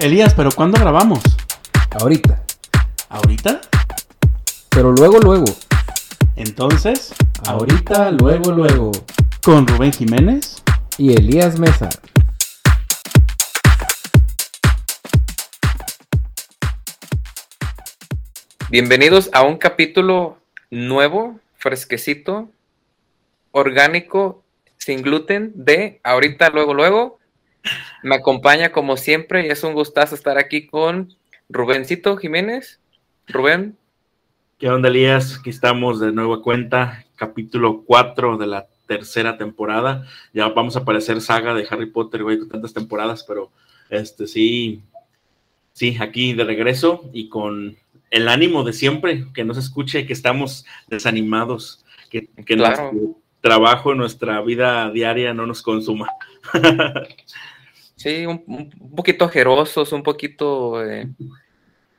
Elías, ¿pero cuándo grabamos? Ahorita. ¿Ahorita? Pero luego, luego. Entonces, Ahorita, luego, luego. con Rubén Jiménez. Y Elías Mesa. Bienvenidos a un capítulo nuevo, fresquecito, orgánico, sin gluten, de ahorita, luego, luego. Me acompaña como siempre y es un gustazo estar aquí con Rubencito Jiménez. Rubén, ¿Qué onda, Elías? Aquí estamos de nueva cuenta, capítulo 4 de la tercera temporada. Ya vamos a aparecer saga de Harry Potter, güey, con tantas temporadas, pero este sí, sí, aquí de regreso y con el ánimo de siempre, que no se escuche que estamos desanimados, que, que Claro. nuestro trabajo, nuestra vida diaria no nos consuma. sí, un, un- poquito ajerosos, un poquito eh,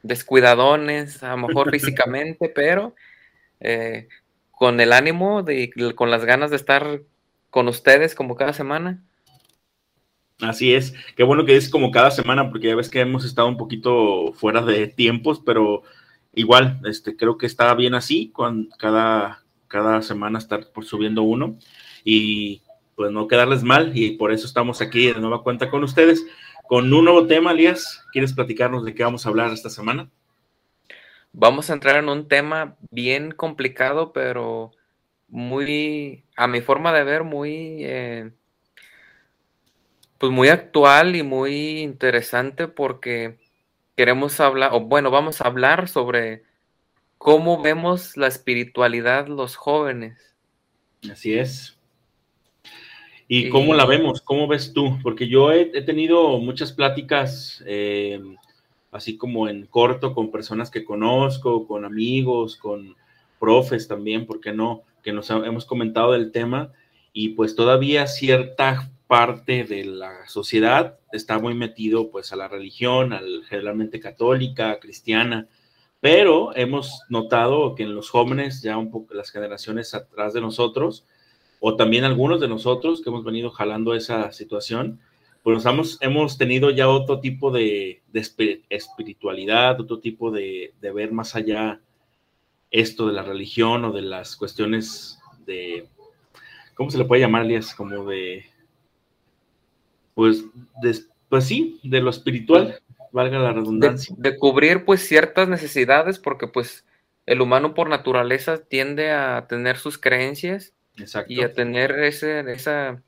descuidadones, a lo mejor físicamente, pero eh, con el ánimo, de, con las ganas de estar con ustedes como cada semana. Así es, qué bueno que es como cada semana, porque ya ves que hemos estado un poquito fuera de tiempos, pero igual, este, creo que está bien así, con cada, cada semana estar por subiendo uno y pues no quedarles mal y por eso estamos aquí de nueva cuenta con ustedes con un nuevo tema, Elías. ¿Quieres platicarnos de qué vamos a hablar esta semana? Vamos a entrar en un tema bien complicado, pero muy, a mi forma de ver, muy, eh, pues muy actual y muy interesante porque queremos hablar, o bueno, vamos a hablar sobre cómo vemos la espiritualidad los jóvenes. Así es. ¿Y cómo la vemos? ¿Cómo ves tú? Porque yo he, he tenido muchas pláticas, eh, así como en corto, con personas que conozco, con amigos, con profes también, ¿por qué no? Que nos ha- hemos comentado del tema y pues todavía cierta parte de la sociedad está muy metido pues a la religión, al, generalmente católica, cristiana, pero hemos notado que en los jóvenes, ya un poco las generaciones atrás de nosotros, o también algunos de nosotros que hemos venido jalando esa situación, pues hemos, hemos tenido ya otro tipo de, de espi- espiritualidad, otro tipo de, de ver más allá esto de la religión o de las cuestiones de, ¿cómo se le puede llamar, Elias? Como de, pues, de- pues sí, de lo espiritual, valga la de, redundancia. de cubrir pues ciertas necesidades porque pues el humano por naturaleza tiende a tener sus creencias Exacto. y a tener ese, esa,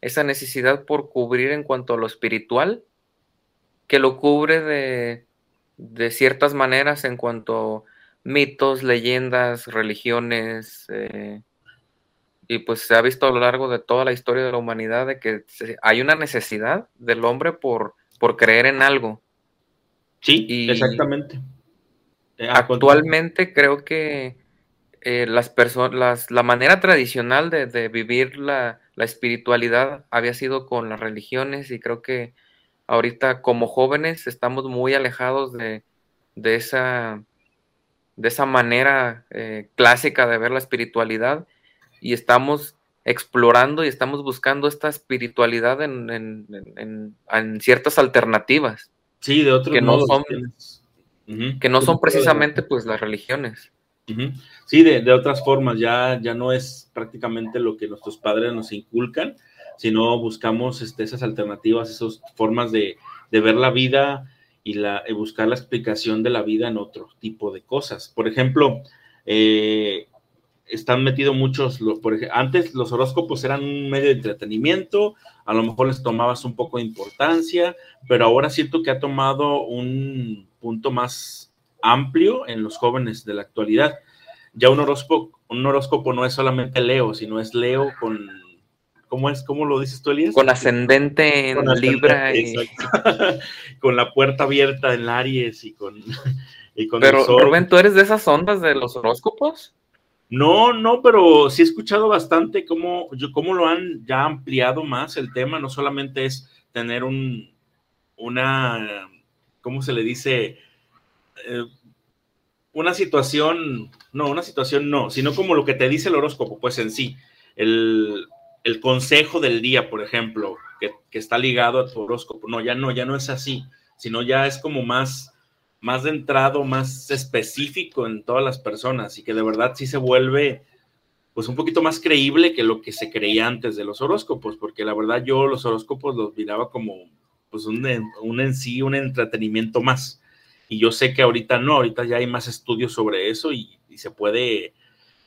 esa necesidad por cubrir en cuanto a lo espiritual, que lo cubre de, de ciertas maneras en cuanto a mitos, leyendas, religiones, eh, y pues se ha visto a lo largo de toda la historia de la humanidad de que hay una necesidad del hombre por, por creer en algo. Sí, y- exactamente. Eh, Actualmente creo que eh, las personas, la manera tradicional de, de vivir la, la espiritualidad había sido con las religiones y creo que ahorita como jóvenes estamos muy alejados de, de esa, de esa manera eh, clásica de ver la espiritualidad y estamos explorando y estamos buscando esta espiritualidad en, en- en- en- ciertas alternativas Sí, de otros que no son- que no son precisamente pues las religiones. Sí, de, de otras formas, ya, ya no es prácticamente lo que nuestros padres nos inculcan, sino buscamos este, esas alternativas, esas formas de, de ver la vida y, la, buscar la explicación de la vida en otro tipo de cosas. Por ejemplo, eh, están metidos muchos, por ejemplo, antes los horóscopos eran un medio de entretenimiento, a lo mejor les tomabas un poco de importancia, pero ahora siento que ha tomado un punto más amplio en los jóvenes de la actualidad. Ya un horóscopo, un horóscopo no es solamente Leo, sino es Leo con ¿Cómo es? ¿Cómo lo dices tú, Elías? Con ascendente en Libra. Y... con la puerta abierta en Aries y con, y con Pero, Rubén, ¿tú eres de esas ondas de los horóscopos? No, no, pero sí he escuchado bastante cómo, yo, cómo lo han ya ampliado más el tema. No solamente es tener un, una, ¿cómo se le dice? Eh, una situación, no, una situación no, sino como lo que te dice el horóscopo, pues en sí. El, el consejo del día, por ejemplo, que, está ligado a tu horóscopo. No, ya no, ya no es así, sino ya es como más, más de entrado, más específico en todas las personas y que de verdad sí se vuelve pues un poquito más creíble que lo que se creía antes de los horóscopos, porque la verdad yo los horóscopos los miraba como pues un, un en sí, un entretenimiento más. Y yo sé que ahorita no, ahorita ya hay más estudios sobre eso y, y se puede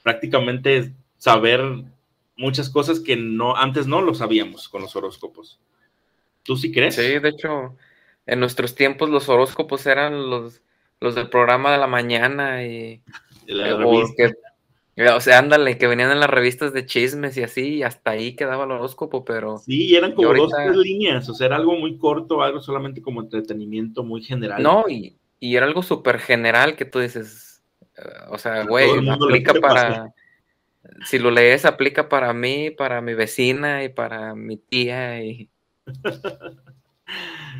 prácticamente saber muchas cosas que no antes no lo sabíamos con los horóscopos. ¿Tú sí crees? Sí, de hecho, en nuestros tiempos los horóscopos eran los, los del programa de la mañana y... o sea, ándale, que venían en las revistas de chismes y así, y hasta ahí quedaba el horóscopo, pero... Sí, eran como dos, tres líneas, o sea, era algo muy corto, algo solamente como entretenimiento muy general. No, y, y era algo súper general que tú dices, eh, o sea, güey, aplica para si lo lees, aplica para mí, para mi vecina y para mi tía. Y...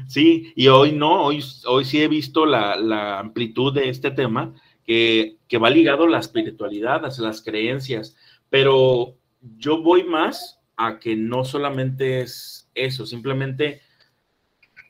Sí, y hoy no, hoy, hoy sí he visto la, amplitud de este tema que, va ligado a la espiritualidad, a las creencias, pero yo voy más a que no solamente es eso, simplemente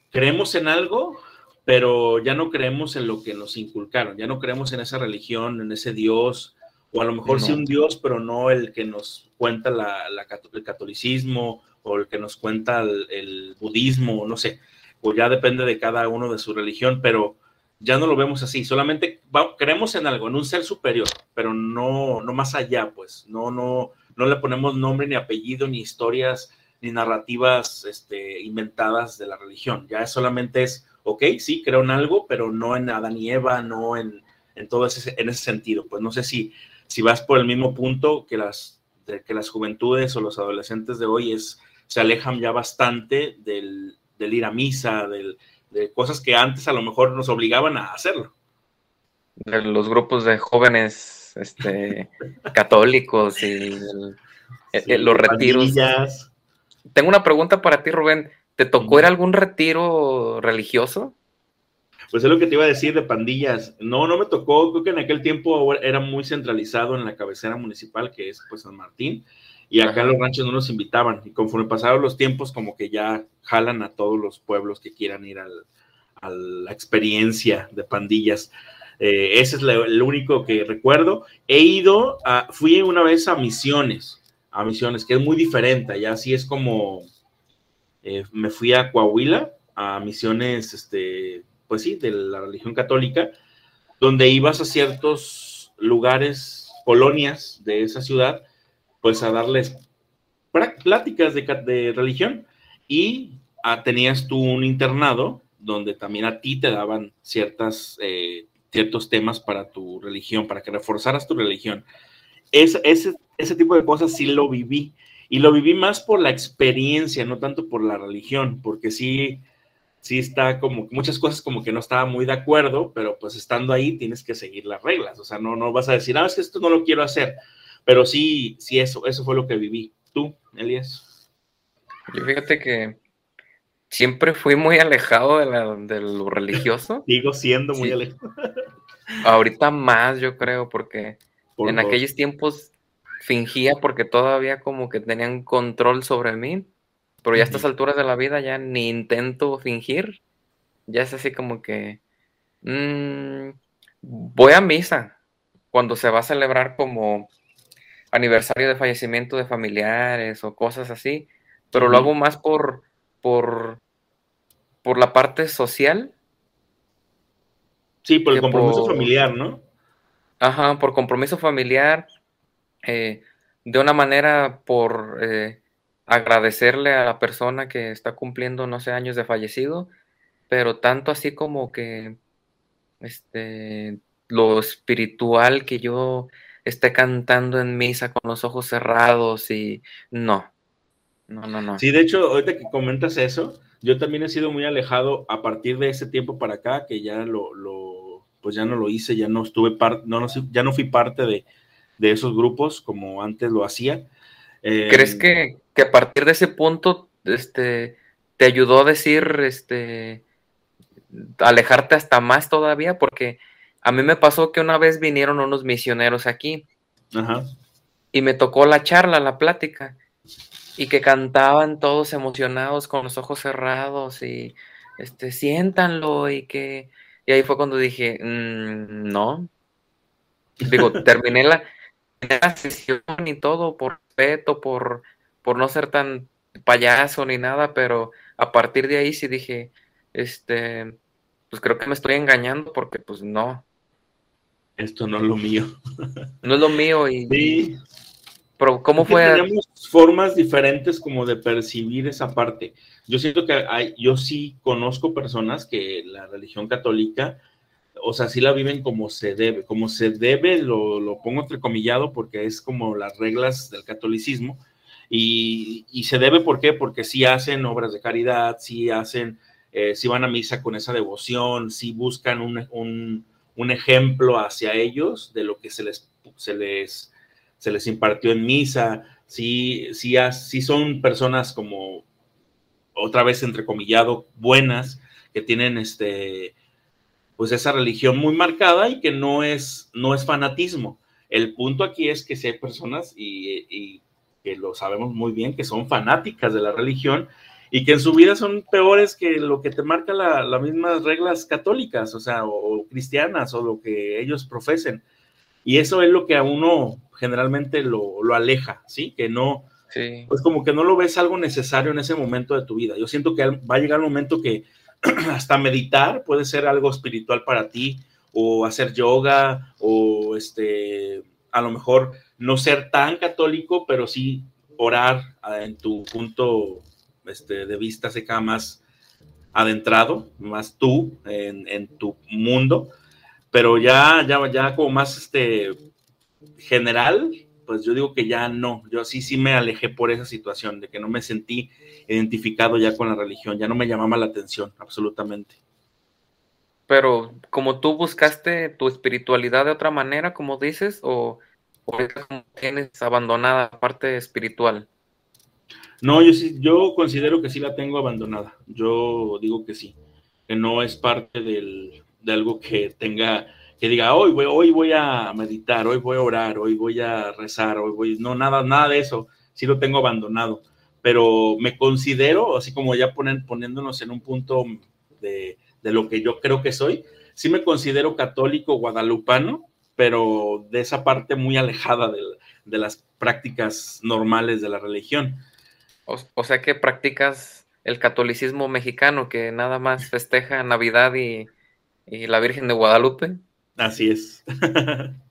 creemos en algo, pero ya no creemos en lo que nos inculcaron, ya no creemos en esa religión, en ese Dios, o a lo mejor sí un Dios, pero no el que nos cuenta la, el catolicismo o el que nos cuenta el, budismo, no sé, o ya depende de cada uno de su religión, pero ya no lo vemos así, solamente creemos en algo, en un ser superior, pero no, no más allá, pues, no, no, no le ponemos nombre ni apellido, ni historias, ni narrativas este, inventadas de la religión, ya solamente es, ok, sí, creo en algo, pero no en Adán y Eva, no en, en todo ese, en ese sentido, pues no sé si si vas por el mismo punto que las, que las juventudes o los adolescentes de hoy es, se alejan ya bastante del, ir a misa, de cosas que antes a lo mejor nos obligaban a hacerlo. De los grupos de jóvenes este, católicos y los retiros. Tengo una pregunta para ti, Rubén. ¿Te tocó ir a algún retiro religioso? Pues es lo que te iba a decir de pandillas. No, no me tocó, creo que en aquel tiempo era muy centralizado en la cabecera municipal, que es pues San Martín, y acá los ranchos no nos invitaban. Y conforme pasaron los tiempos, como que ya jalan a todos los pueblos que quieran ir a la experiencia de pandillas. Eh, ese es el único que recuerdo. He ido, a, fui una vez a Misiones, a Misiones, que es muy diferente, ya así es como, eh, me fui a Coahuila, a Misiones, este, pues sí, de la religión católica, donde ibas a ciertos lugares, colonias de esa ciudad, pues a darles pláticas de, religión y ah, tenías tú un internado donde también a ti te daban ciertas, eh, ciertos temas para tu religión, para que reforzaras tu religión. ese, ese tipo de cosas sí lo viví y lo viví más por la experiencia, no tanto por la religión, porque sí sí está como muchas cosas como que no estaba muy de acuerdo, pero pues estando ahí tienes que seguir las reglas, o sea, no, no vas a decir, ah, es que esto no lo quiero hacer, pero sí, sí, eso, eso fue lo que viví. ¿Tú, Elías? Yo fíjate que siempre fui muy alejado de, lo religioso. Sigo siendo muy alejado. Ahorita más, yo creo, porque en aquellos tiempos fingía porque todavía como que tenían control sobre mí pero ya a estas alturas de la vida ya ni intento fingir. Ya es así como que mm, voy a misa cuando se va a celebrar como aniversario de fallecimiento de familiares o cosas así. pero lo hago más por, por, por la parte social. Sí, por el compromiso familiar, ¿no? Ajá, por compromiso familiar, eh, de una manera por eh, agradecerle a la persona que está cumpliendo, no sé, años de fallecido, pero tanto así como que este, lo espiritual que yo esté cantando en misa con los ojos cerrados y no, no, no, no. Sí, de hecho, ahorita que comentas eso, yo también he sido muy alejado a partir de ese tiempo para acá, que ya lo, lo pues ya no lo hice, ya no estuve parte, no, no, ya no fui parte de, de esos grupos como antes lo hacía. ¿Crees em, que, que, a partir de ese punto este, te ayudó a decir, este, alejarte hasta más todavía? Porque a mí me pasó que una vez vinieron unos misioneros aquí Ajá. y me tocó la charla, la plática, y que cantaban todos emocionados con los ojos cerrados y, este, siéntanlo y que... Y ahí fue cuando dije, mm, no. Digo, terminé la, sesión y todo por respeto, por, por no ser tan payaso ni nada, pero a partir de ahí sí dije, este, pues creo que me estoy engañando porque pues no. Esto no es lo mío. No es lo mío y... Sí. Pero ¿cómo fue? Tenemos formas diferentes como de percibir esa parte. Yo siento que hay, yo sí conozco personas que la religión católica o sea, sí la viven como se debe. Como se debe, lo, lo pongo entrecomillado porque es como las reglas del catolicismo. Y, y, se debe, ¿por qué? Porque sí hacen obras de caridad, sí hacen, eh, van a misa con esa devoción, sí buscan un, un, un, ejemplo hacia ellos de lo que se les, se les, se les impartió en misa, sí, sí, sí son personas como, otra vez entrecomillado, buenas, que tienen este, pues esa religión muy marcada y que no es, no es fanatismo. El punto aquí es que si hay personas y, que lo sabemos muy bien, que son fanáticas de la religión y que en su vida son peores que lo que te marca las mismas reglas católicas, o sea, o, cristianas, o lo que ellos profesen. Y eso es lo que a uno generalmente lo, lo aleja, ¿sí? Que no, sí. pues como que no lo ves algo necesario en ese momento de tu vida. Yo siento que va a llegar un momento que hasta meditar puede ser algo espiritual para ti, o hacer yoga, o este, a lo mejor no ser tan católico, pero sí orar ah, en tu punto este, de vista seca más adentrado, más tú en, en, tu mundo, pero ya, ya, ya como más este, general, pues yo digo que ya no, yo sí, sí me alejé por esa situación, de que no me sentí identificado ya con la religión, ya no me llamaba la atención, absolutamente. Pero como tú buscaste tu espiritualidad de otra manera, como dices, o, o tienes abandonada la parte espiritual. No, yo sí, yo considero que sí la tengo abandonada. Yo digo que sí, que no es parte del, de algo que tenga que diga, hoy voy, hoy voy a meditar, hoy voy a orar, hoy voy a rezar, hoy voy, no, nada, nada de eso, sí lo tengo abandonado, pero me considero, así como ya poniéndonos en un punto de, de lo que yo creo que soy, sí me considero católico guadalupano, pero de esa parte muy alejada de, de las prácticas normales de la religión. O, o, sea que practicas el catolicismo mexicano, que nada más festeja Navidad y, y la Virgen de Guadalupe. Así es.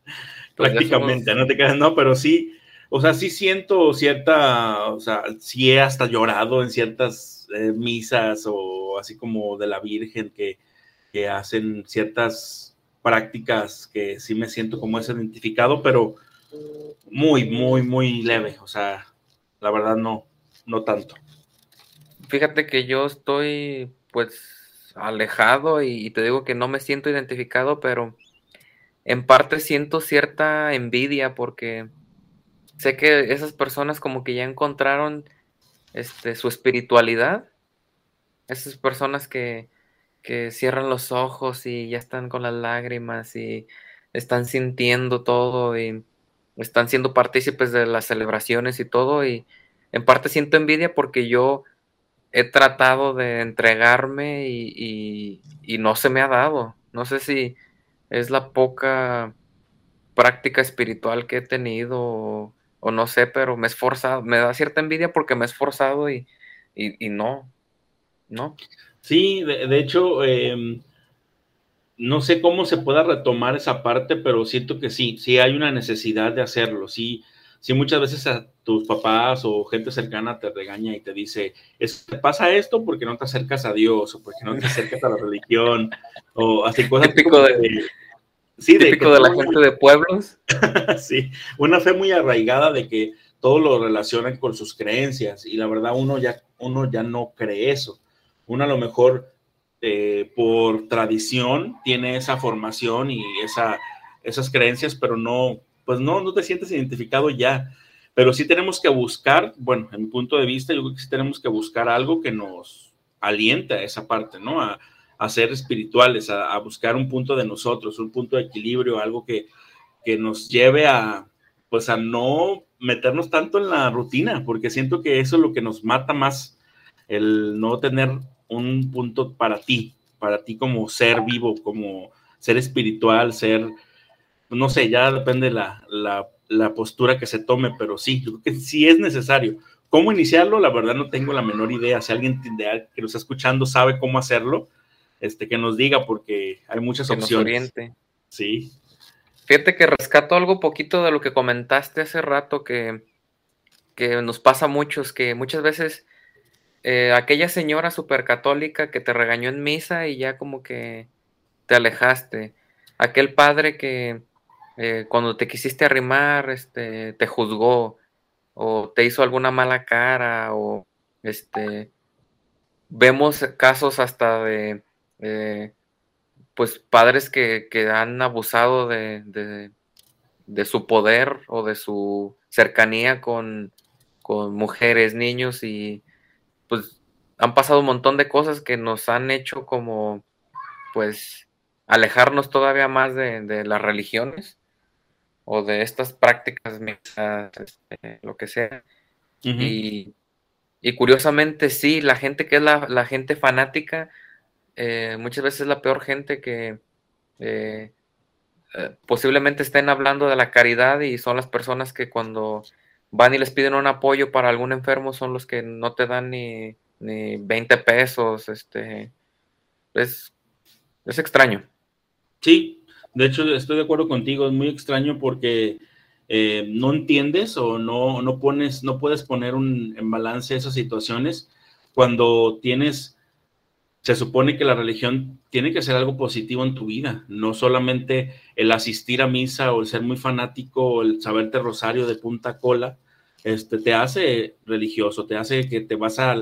Pues Prácticamente, no te quedas, no, pero sí, o sea, sí siento cierta, o sea, sí he hasta llorado en ciertas eh, misas o así como de la Virgen que, que hacen ciertas prácticas que sí me siento como es identificado, pero muy, muy, muy leve, o sea, la verdad no, no tanto. Fíjate que yo estoy pues alejado y, y te digo que no me siento identificado, pero en parte siento cierta envidia porque sé que esas personas como que ya encontraron este, su espiritualidad. Esas personas que, que cierran los ojos y ya están con las lágrimas y están sintiendo todo y están siendo partícipes de las celebraciones y todo y en parte siento envidia porque yo he tratado de entregarme y, y, y no se me ha dado. No sé si, es la poca práctica espiritual que he tenido o, no sé, pero me he esforzado, me da cierta envidia porque me he esforzado y, y, no, ¿no? Sí, de, hecho, em, no sé cómo se pueda retomar esa parte, pero siento que sí, sí hay una necesidad de hacerlo, sí, sí muchas veces a tus papás o gente cercana te regaña y te dice, te pasa esto porque no te acercas a Dios o porque no te acercas a la religión o así cosas. Típico de, Sí, Típico de, la gente de pueblos. sí, una fe muy arraigada de que todo lo relacionan con sus creencias y la verdad uno ya, uno ya no cree eso. Uno a lo mejor eh, por tradición tiene esa formación y esa, esas creencias, pero no, pues no, no te sientes identificado ya. Pero sí tenemos que buscar, bueno, en mi punto de vista, yo creo que sí tenemos que buscar algo que nos aliente a esa parte, ¿no? A, a ser espirituales, a, buscar un punto de nosotros, un punto de equilibrio, algo que, que nos lleve a, pues a no meternos tanto en la rutina, porque siento que eso es lo que nos mata más, el no tener un punto para ti, para ti como ser vivo, como ser espiritual, ser, no sé, ya depende la, la, la postura que se tome, pero sí, yo creo que sí es necesario. ¿Cómo iniciarlo? La verdad no tengo la menor idea. Si alguien que nos está escuchando sabe cómo hacerlo, este, que nos diga, porque hay muchas que opciones. Nos oriente. Sí. Fíjate que rescato algo poquito de lo que comentaste hace rato, que, que nos pasa a muchos, que muchas veces eh, aquella señora supercatólica que te regañó en misa y ya como que te alejaste, aquel padre que eh, cuando te quisiste arrimar, este, te juzgó o te hizo alguna mala cara o este, vemos casos hasta de eh, pues padres que, han abusado de, de, su poder o de su cercanía con, con, mujeres, niños y pues han pasado un montón de cosas que nos han hecho como pues alejarnos todavía más de, las religiones o de estas prácticas este, lo que sea. y, y, curiosamente sí, la gente que es la, la gente fanática, eh, muchas veces es la peor gente que eh, eh, posiblemente estén hablando de la caridad y son las personas que cuando van y les piden un apoyo para algún enfermo son los que no te dan ni, ni 20 pesos. Este, es, es extraño. Sí, de hecho estoy de acuerdo contigo, es muy extraño porque no entiendes o no, no pones, no puedes poner un, en balance esas situaciones cuando tienes se supone que la religión tiene que ser algo positivo en tu vida, no solamente el asistir a misa o el ser muy fanático o el saberte rosario de punta cola, este, te hace religioso, te hace que te vas a,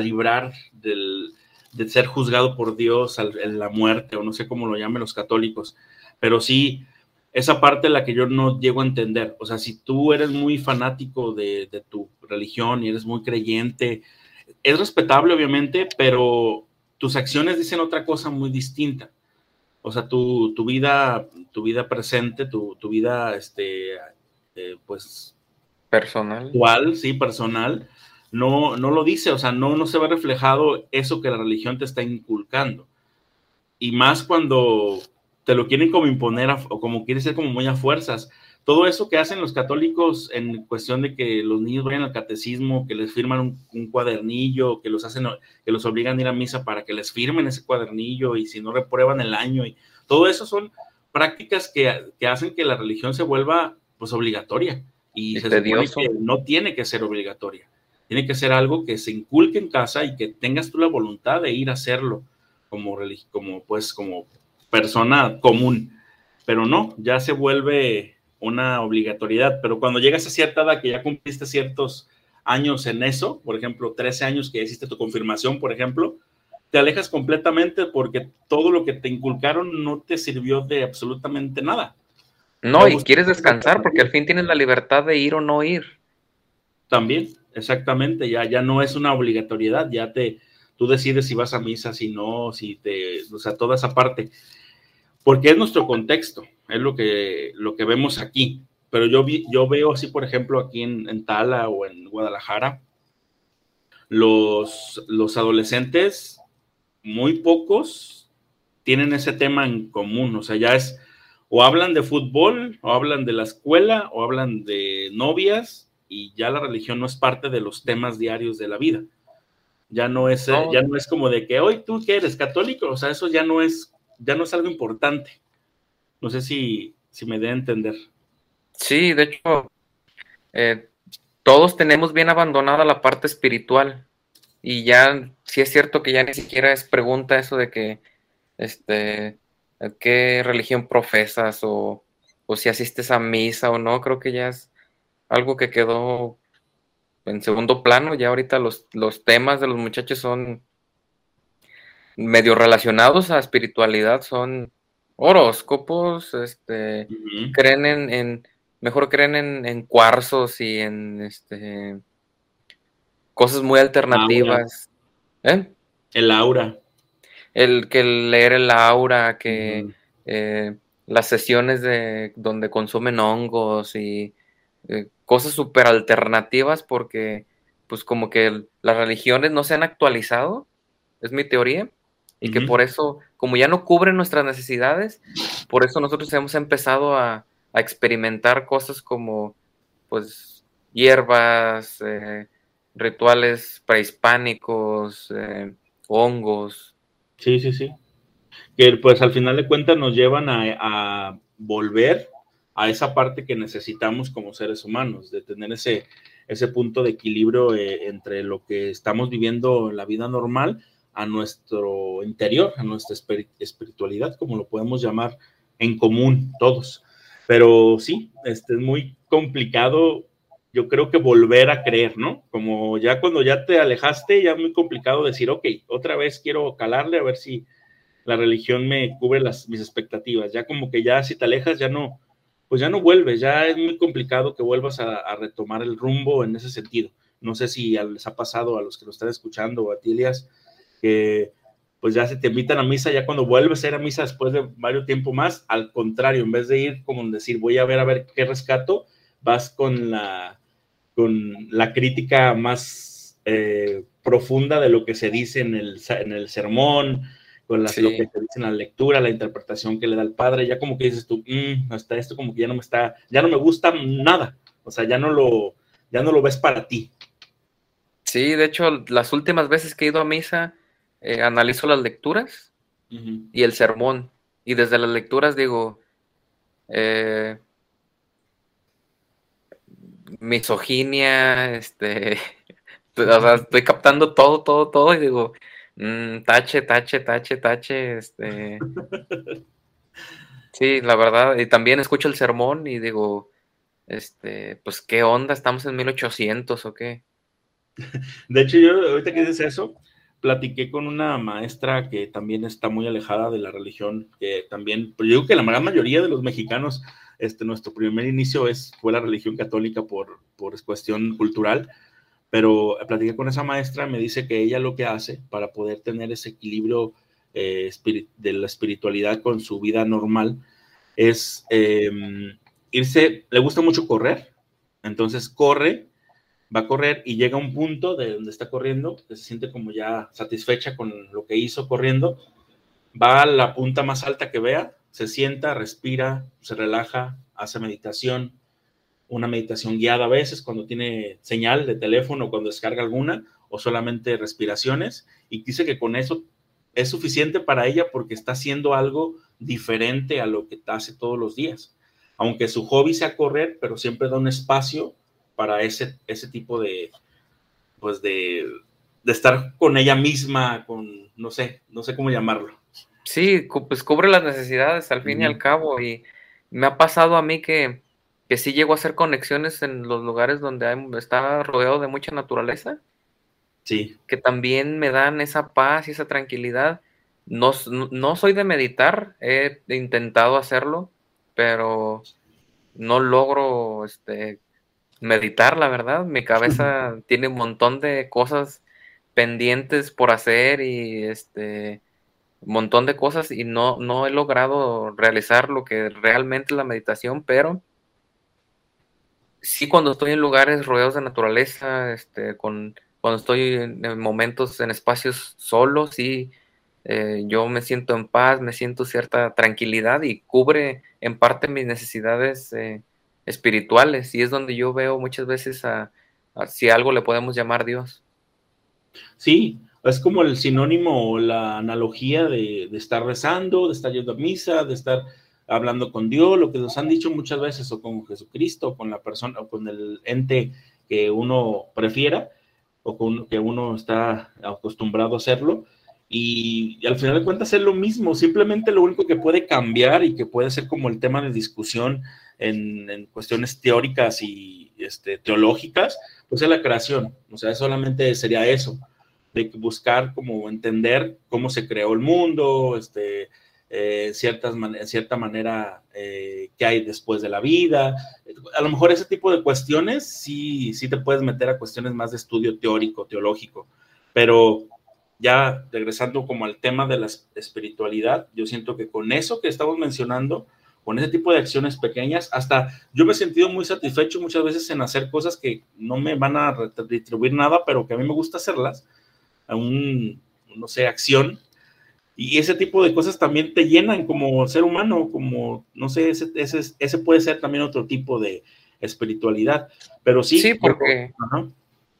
librar del, de ser juzgado por Dios en la muerte, o no sé cómo lo llamen los católicos, pero sí, esa parte la que yo no llego a entender, o sea, si tú eres muy fanático de, de tu religión y eres muy creyente, es respetable obviamente, pero tus acciones dicen otra cosa muy distinta. O sea, tu, vida, tu vida presente, tu, vida, este, eh, pues... Personal. Actual, sí, personal, no, no lo dice, o sea, no, no se ve reflejado eso que la religión te está inculcando. Y más cuando te lo quieren como imponer o como quiere ser como muy a fuerzas. Todo eso que hacen los católicos en cuestión de que los niños vayan al catecismo, que les firman un, cuadernillo, que los hacen, que los obligan a ir a misa para que les firmen ese cuadernillo y si no reprueban el año y todo eso son prácticas que, hacen que la religión se vuelva pues obligatoria. Y se supone que no tiene que ser obligatoria. Tiene que ser algo que se inculque en casa y que tengas tú la voluntad de ir a hacerlo como, como pues como persona común. Pero no, ya se vuelve una obligatoriedad, pero cuando llegas a cierta edad que ya cumpliste ciertos años en eso, por ejemplo, 13 años que hiciste tu confirmación, por ejemplo, te alejas completamente porque todo lo que te inculcaron no te sirvió de absolutamente nada. No, y quieres descansar porque al fin tienes la libertad de ir o no ir. También, exactamente, ya, ya no es una obligatoriedad, ya te, tú decides si vas a misa, si no, si te, o sea, toda esa parte porque es nuestro contexto, es lo que, lo que vemos aquí. Pero yo, vi, yo veo así, por ejemplo, aquí en, Tala o en Guadalajara, los, los adolescentes, muy pocos tienen ese tema en común, o sea, ya es o hablan de fútbol, o hablan de la escuela, o hablan de novias, y ya la religión no es parte de los temas diarios de la vida. Ya no es, No. ya no es como de que hoy tú que eres católico, o sea, eso ya no es, ya no es algo importante. No sé si, si me dé a entender. Sí, de hecho, eh, todos tenemos bien abandonada la parte espiritual. Y ya, sí es cierto que ya ni siquiera es pregunta eso de que, este, qué religión profesas o, o si asistes a misa o no. Creo que ya es algo que quedó en segundo plano. Ya ahorita los, los temas de los muchachos son medio relacionados a espiritualidad, son horóscopos, este, creen en, en- mejor creen en, en cuarzos y en este cosas muy alternativas. ¿Eh? El aura. El que leer el aura, que eh, las sesiones de donde consumen hongos y eh, cosas súper alternativas porque pues como que las religiones no se han actualizado, es mi teoría, y que por eso, como ya no cubren nuestras necesidades, por eso nosotros hemos empezado a, a experimentar cosas como pues hierbas, eh, rituales prehispánicos, eh, hongos. Sí, sí, sí. Que pues al final de cuentas nos llevan a, a volver a esa parte que necesitamos como seres humanos, de tener ese, ese punto de equilibrio eh, entre lo que estamos viviendo en la vida normal a nuestro interior, a nuestra espiri- espiritualidad, como lo podemos llamar en común todos. Pero sí, este es muy complicado, yo creo que volver a creer, ¿no? Como ya cuando ya te alejaste, ya es muy complicado decir, ok, otra vez quiero calarle a ver si la religión me cubre las, mis expectativas. Ya como que ya si te alejas, ya no, pues ya no vuelves, ya es muy complicado que vuelvas a, retomar el rumbo en ese sentido. No sé si les ha pasado a los que lo están escuchando o a ti, Elias, que pues ya se te invitan a misa, ya cuando vuelves a ir a misa después de varios tiempo más, al contrario, en vez de ir como decir, voy a ver a ver qué rescato, vas con la, con la crítica más eh, profunda de lo que se dice en el, en el sermón, con las, Sí. lo que se dice en la lectura, la interpretación que le da el padre, ya como que dices tú, "Mm, hasta esto como que ya no me está, ya no me gusta nada, o sea, ya no lo, ya no lo ves para ti. Sí, de hecho, las últimas veces que he ido a misa, eh, analizo las lecturas y el sermón. Y desde las lecturas digo, eh, misoginia, este, o sea, estoy captando todo, todo, todo y digo, mm, tache, tache, tache, tache, este. Sí, la verdad, y también escucho el sermón y digo, este, pues, ¿qué onda? ¿Estamos en 1800 o qué? De hecho, yo ahorita que dices eso, platiqué con una maestra que también está muy alejada de la religión, que también, pues yo digo que la gran mayoría de los mexicanos, este, nuestro primer inicio es, fue la religión católica por, por cuestión cultural, pero platiqué con esa maestra, me dice que ella lo que hace para poder tener ese equilibrio eh, de la espiritualidad con su vida normal es eh, irse, le gusta mucho correr, entonces corre va a correr y llega a un punto de donde está corriendo, se siente como ya satisfecha con lo que hizo corriendo, va a la punta más alta que vea, se sienta, respira, se relaja, hace meditación, una meditación guiada a veces cuando tiene señal de teléfono, cuando descarga alguna, o solamente respiraciones, y dice que con eso es suficiente para ella porque está haciendo algo diferente a lo que hace todos los días. Aunque su hobby sea correr, pero siempre da un espacio para ese, ese tipo de, pues de, de estar con ella misma, con, no sé, no sé cómo llamarlo. Sí, pues cubre las necesidades al fin y al cabo. Y me ha pasado a mí que, que sí llego a hacer conexiones en los lugares donde hay- está rodeado de mucha naturaleza, Sí, que también me dan esa paz y esa tranquilidad. No, no soy de meditar, he intentado hacerlo, pero no logro este, meditar, la verdad. Mi cabeza tiene un montón de cosas pendientes por hacer y este un montón de cosas y no, no he logrado realizar lo que realmente es la meditación, pero sí cuando estoy en lugares rodeados de naturaleza, este, con, cuando estoy en, en momentos, en espacios solos, sí, eh, yo me siento en paz, me siento cierta tranquilidad y cubre en parte mis necesidades eh, espirituales y es donde yo veo muchas veces a, si algo le podemos llamar Dios. Sí, es como el sinónimo o la analogía de, estar rezando, de estar yendo a misa, de estar hablando con Dios, lo que nos han dicho muchas veces, o con Jesucristo, o con la persona, o con el ente que uno prefiera, o con que uno está acostumbrado a hacerlo. Y, al final de cuentas es lo mismo, simplemente lo único que puede cambiar y que puede ser como el tema de discusión en, cuestiones teóricas y este, teológicas, pues es la creación. O sea, solamente sería eso, de buscar como entender cómo se creó el mundo, este, eh, ciertas en cierta manera eh, qué hay después de la vida. A lo mejor ese tipo de cuestiones sí, sí te puedes meter a cuestiones más de estudio teórico, teológico, pero ya regresando como al tema de la espiritualidad, yo siento que con eso que estamos mencionando, con ese tipo de acciones pequeñas, hasta yo me he sentido muy satisfecho muchas veces en hacer cosas que no me van a retribuir nada, pero que a mí me gusta hacerlas, a un, no sé, acción. Y ese tipo de cosas también te llenan como ser humano, como, no sé, ese, ese, ese puede ser también otro tipo de espiritualidad. Pero sí. Sí, porque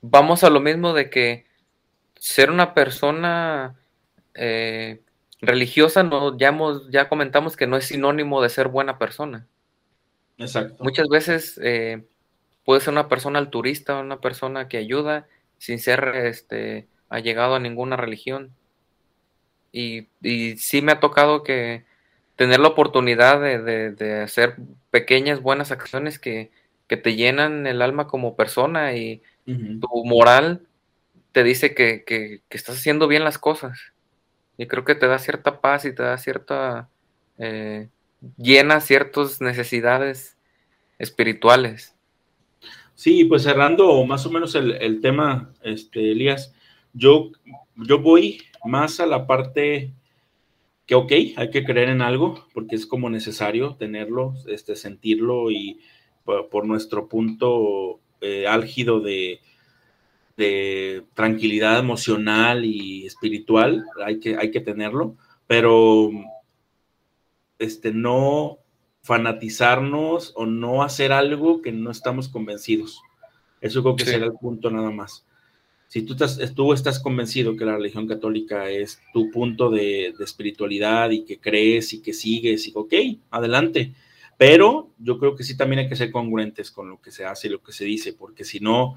vamos a lo mismo de que ser una persona eh, religiosa, no, ya, ya comentamos que no es sinónimo de ser buena persona. Exacto. Muchas veces eh, puede ser una persona alturista, una persona que ayuda sin ser este, allegado a ninguna religión. Y, y sí me ha tocado que tener la oportunidad de, hacer pequeñas buenas acciones que, te llenan el alma como persona y tu moral te dice que, que, estás haciendo bien las cosas. Y creo que te da cierta paz y te da cierta... Eh, llena ciertas necesidades espirituales. Sí, pues cerrando más o menos el, tema, este, Elías, yo, yo voy más a la parte que, ok, hay que creer en algo, porque es como necesario tenerlo, este, sentirlo y por, nuestro punto eh, álgido de, de tranquilidad emocional y espiritual, hay que, hay que tenerlo, pero este, no fanatizarnos o no hacer algo que no estamos convencidos. Eso creo que será el punto nada más. Si tú estás, tú estás convencido que la religión católica es tu punto de, de espiritualidad y que crees y que sigues, y ok, adelante. Pero yo creo que sí también hay que ser congruentes con lo que se hace y lo que se dice, porque si no,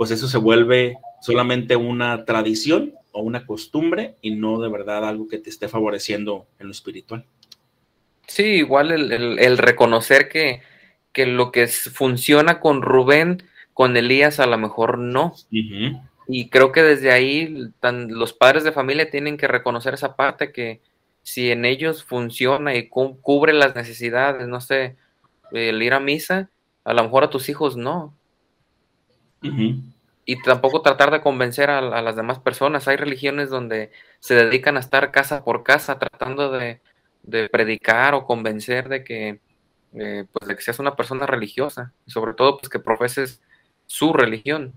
pues eso se vuelve solamente una tradición o una costumbre y no de verdad algo que te esté favoreciendo en lo espiritual. Sí, igual el, reconocer que, lo que funciona con Rubén, con Elías a lo mejor no. Y creo que desde ahí los padres de familia tienen que reconocer esa parte que si en ellos funciona y cubre las necesidades, no sé, el ir a misa, a lo mejor a tus hijos no. Y tampoco tratar de convencer a, las demás personas. Hay religiones donde se dedican a estar casa por casa tratando de, predicar o convencer de que, eh, pues, de que seas una persona religiosa. Y sobre todo, pues que profeses su religión.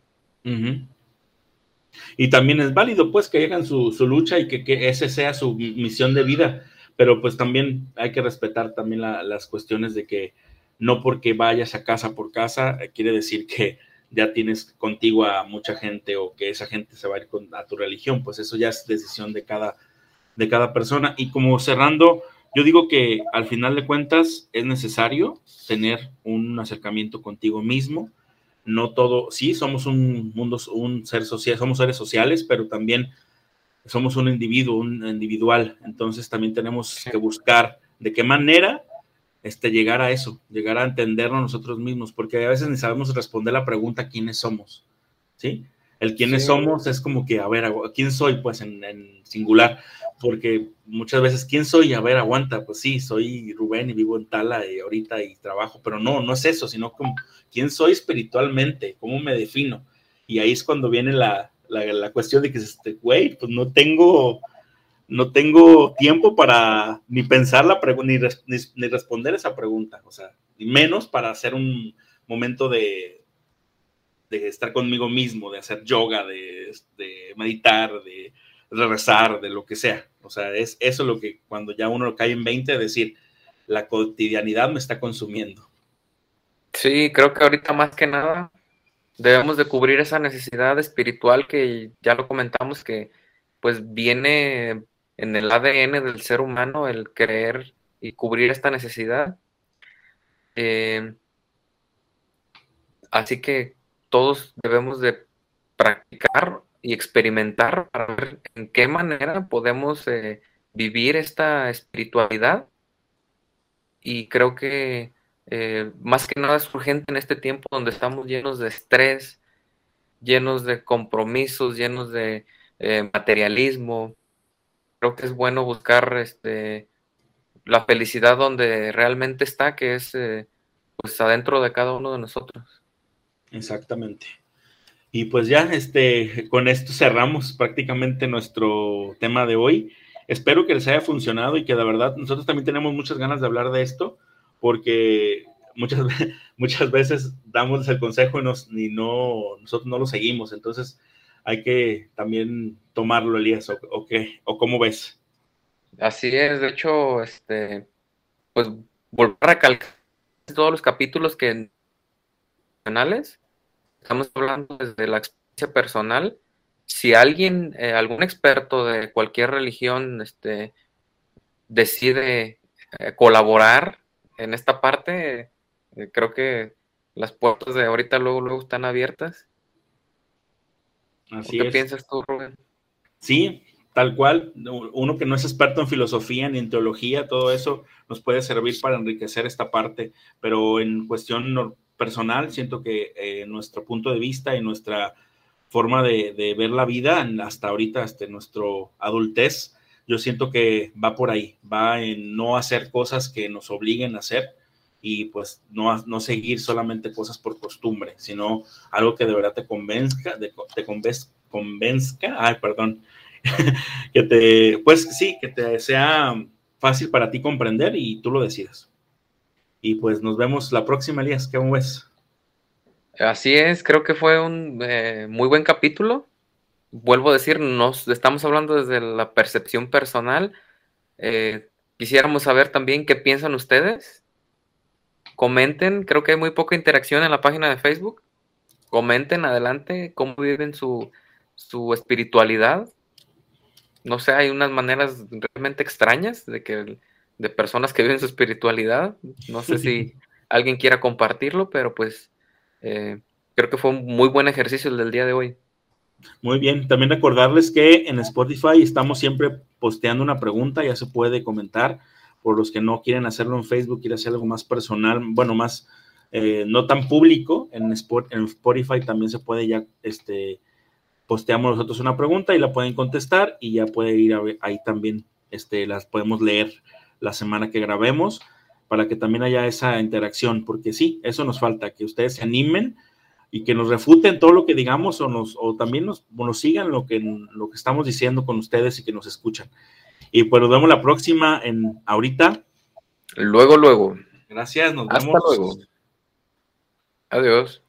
Y también es válido, pues, que hagan su, lucha y que, que ese sea su misión de vida. Pero pues también hay que respetar también las cuestiones de que no porque vayas a casa por casa eh, quiere decir que ya tienes contigo a mucha gente o que esa gente se va a ir a tu religión, pues eso ya es decisión de cada, de cada persona. Y como cerrando, yo digo que al final de cuentas es necesario tener un acercamiento contigo mismo. No todo, sí, somos un mundo, un ser social, somos seres sociales, pero también somos un individuo, un individual. Entonces también tenemos que buscar de qué manera este, llegar a eso, llegar a entendernos nosotros mismos, porque a veces ni sabemos responder la pregunta quiénes somos, ¿sí? El quiénes somos es como que, a ver, ¿quién soy? Pues en, singular, porque muchas veces, ¿quién soy? A ver, aguanta, pues sí, soy Rubén y vivo en Tala y ahorita y trabajo, pero no, no es eso, sino como, ¿quién soy espiritualmente? ¿Cómo me defino? Y ahí es cuando viene la, la, la cuestión de que, este, güey, pues no tengo no tengo tiempo para ni pensar la pregunta, ni, responder esa pregunta, o sea, ni menos para hacer un momento de, de estar conmigo mismo, de hacer yoga, de, meditar, de, rezar, de lo que sea. O sea, es eso lo que cuando ya uno cae en 20, decir, la cotidianidad me está consumiendo. Sí, creo que ahorita más que nada debemos de cubrir esa necesidad espiritual que ya lo comentamos que pues viene en el ADN del ser humano el creer y cubrir esta necesidad. Eh, así que todos debemos de practicar y experimentar para ver en qué manera podemos eh, vivir esta espiritualidad. Y creo que eh, más que nada es urgente en este tiempo donde estamos llenos de estrés, llenos de compromisos, llenos de eh, materialismo. Creo que es bueno buscar este, la felicidad donde realmente está, que es pues adentro de cada uno de nosotros. Exactamente. Y pues ya, este, con esto cerramos prácticamente nuestro tema de hoy. Espero que les haya funcionado y que de verdad nosotros también tenemos muchas ganas de hablar de esto, porque muchas, muchas veces damos el consejo y, nos, no, nosotros no lo seguimos. Entonces hay que también tomarlo, Elías, o, o qué, o cómo ves. Así es, de hecho, este, pues volver a calcar todos los capítulos que canales estamos hablando desde la experiencia personal. Si alguien, eh, algún experto de cualquier religión, este, decide eh, colaborar en esta parte, eh, creo que las puertas de ahorita luego, luego están abiertas. Así ¿Qué piensas tú, Rubén? Sí, tal cual. Uno que no es experto en filosofía ni en teología, todo eso nos puede servir para enriquecer esta parte, pero en cuestión personal, siento que eh, nuestro punto de vista y nuestra forma de, ver la vida hasta ahorita, hasta nuestro adultez, yo siento que va por ahí, va en no hacer cosas que nos obliguen a hacer y pues no, no seguir solamente cosas por costumbre, sino algo que de verdad te convenzca, te convenzca, ay, perdón, que te, pues sí, que te sea fácil para ti comprender y tú lo decidas. Y pues nos vemos la próxima, Elías. ¿Qué ves? Así es, creo que fue un eh, muy buen capítulo. Vuelvo a decir, nos estamos hablando desde la percepción personal. Eh, quisiéramos saber también qué piensan ustedes. Comenten, creo que hay muy poca interacción en la página de Facebook. Comenten adelante cómo viven su, su espiritualidad. No sé, hay unas maneras realmente extrañas de que de personas que viven su espiritualidad. No sé si alguien quiera compartirlo, pero pues eh, creo que fue un muy buen ejercicio el del día de hoy. Muy bien, también recordarles que en Spotify estamos siempre posteando una pregunta, ya se puede comentar. Por los que no quieren hacerlo en Facebook, quieren hacer algo más personal, bueno, más eh, no tan público, en, Spotify también se puede ya, este, posteamos nosotros una pregunta y la pueden contestar y ya puede ir ahí también, este, las podemos leer la semana que grabemos para que también haya esa interacción, porque sí, eso nos falta, que ustedes se animen y que nos refuten todo lo que digamos o, nos, o también nos, nos sigan lo que, lo que estamos diciendo con ustedes y que nos escuchan. Y pues nos vemos la próxima en ahorita. Luego, luego. Gracias, nos Hasta luego. Adiós.